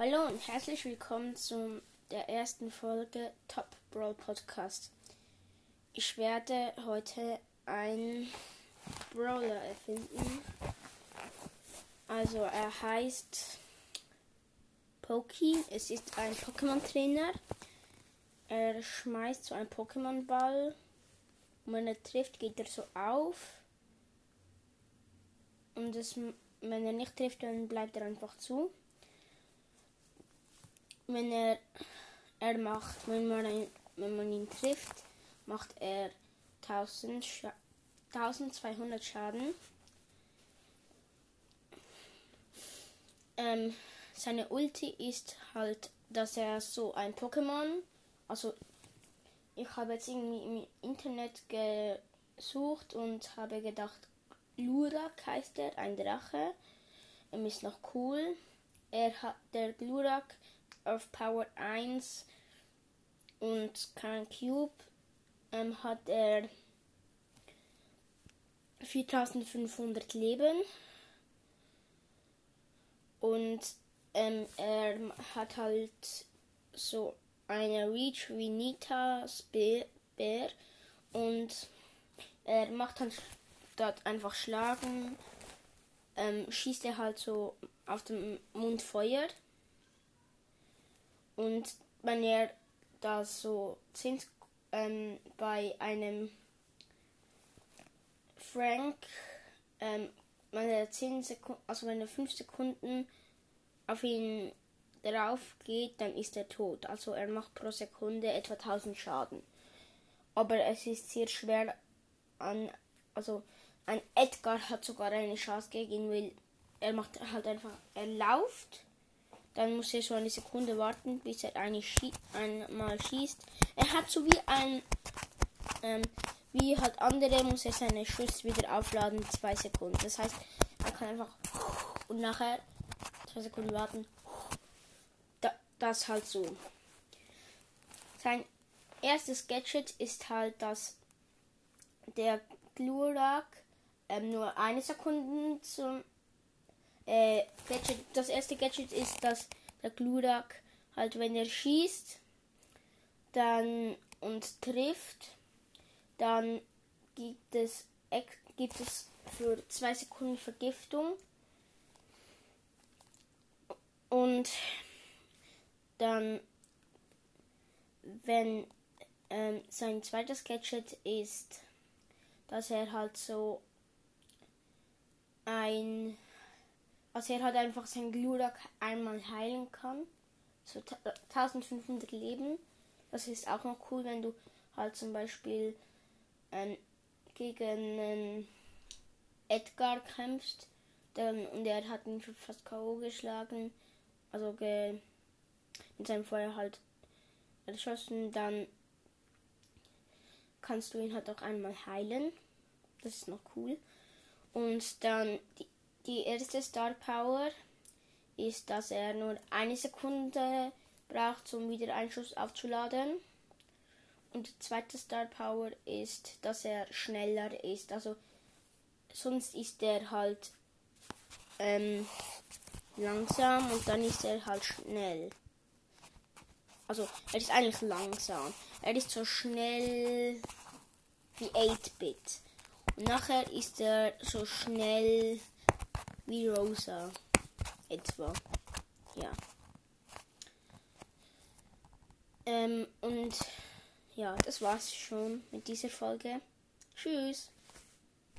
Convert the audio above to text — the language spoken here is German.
Hallo und herzlich willkommen zu der ersten Folge Top Brawl Podcast. Ich werde heute einen Brawler erfinden. Also er heißt Poki. Es ist ein Pokémon-Trainer. Er schmeißt so einen Pokémon-Ball. Und wenn er trifft, geht er so auf. Und das, wenn er nicht trifft, dann bleibt er einfach zu wenn er, er macht, wenn man, ihn, wenn man ihn trifft, macht er 1000 Scha 1200 Schaden. Ähm, seine Ulti ist halt, dass er so ein Pokémon, also ich habe jetzt irgendwie im Internet gesucht und habe gedacht, Glurak heißt er, ein Drache. Er ist noch cool. Er hat der Glurak auf Power 1 und kein Cube ähm, hat er 4500 Leben. Und ähm, er hat halt so eine Reach wie Nitas Bär. Und er macht dann dort einfach schlagen, ähm, schießt er halt so auf dem Mund Feuer und wenn ihr da so 10 ähm, bei einem Frank, ähm, wenn er 10 Sekunden, also wenn er 5 Sekunden auf ihn drauf geht, dann ist er tot. Also er macht pro Sekunde etwa 1000 Schaden. Aber es ist sehr schwer an, also ein Edgar hat sogar eine Chance gegen ihn, weil er macht halt einfach, er lauft dann muss er so eine Sekunde warten, bis er eine schie einmal schießt. Er hat so wie ein, ähm, wie halt andere, muss er seine Schuss wieder aufladen, zwei Sekunden. Das heißt, er kann einfach und nachher zwei Sekunden warten. Da, das halt so. Sein erstes Gadget ist halt, dass der Glurak ähm, nur eine Sekunde zum äh, Gadget, das erste Gadget ist, dass der Glurak halt, wenn er schießt, dann und trifft, dann gibt es, gibt es für zwei Sekunden Vergiftung. Und dann, wenn ähm, sein zweites Gadget ist, dass er halt so ein also er hat einfach sein Glurak einmal heilen kann. So 1500 Leben. Das ist auch noch cool, wenn du halt zum Beispiel ähm, gegen einen Edgar kämpfst. Dann, und er hat ihn fast K.O. geschlagen. Also ge, mit seinem Feuer halt erschossen. Dann kannst du ihn halt auch einmal heilen. Das ist noch cool. Und dann die die erste Star Power ist, dass er nur eine Sekunde braucht, um wieder einen Schuss aufzuladen. Und die zweite Star Power ist, dass er schneller ist. Also sonst ist er halt ähm, langsam und dann ist er halt schnell. Also er ist eigentlich langsam. Er ist so schnell wie 8-Bit. Und nachher ist er so schnell wie Rosa. Etwa. Ja. Ähm, und ja, das war's schon mit dieser Folge. Tschüss.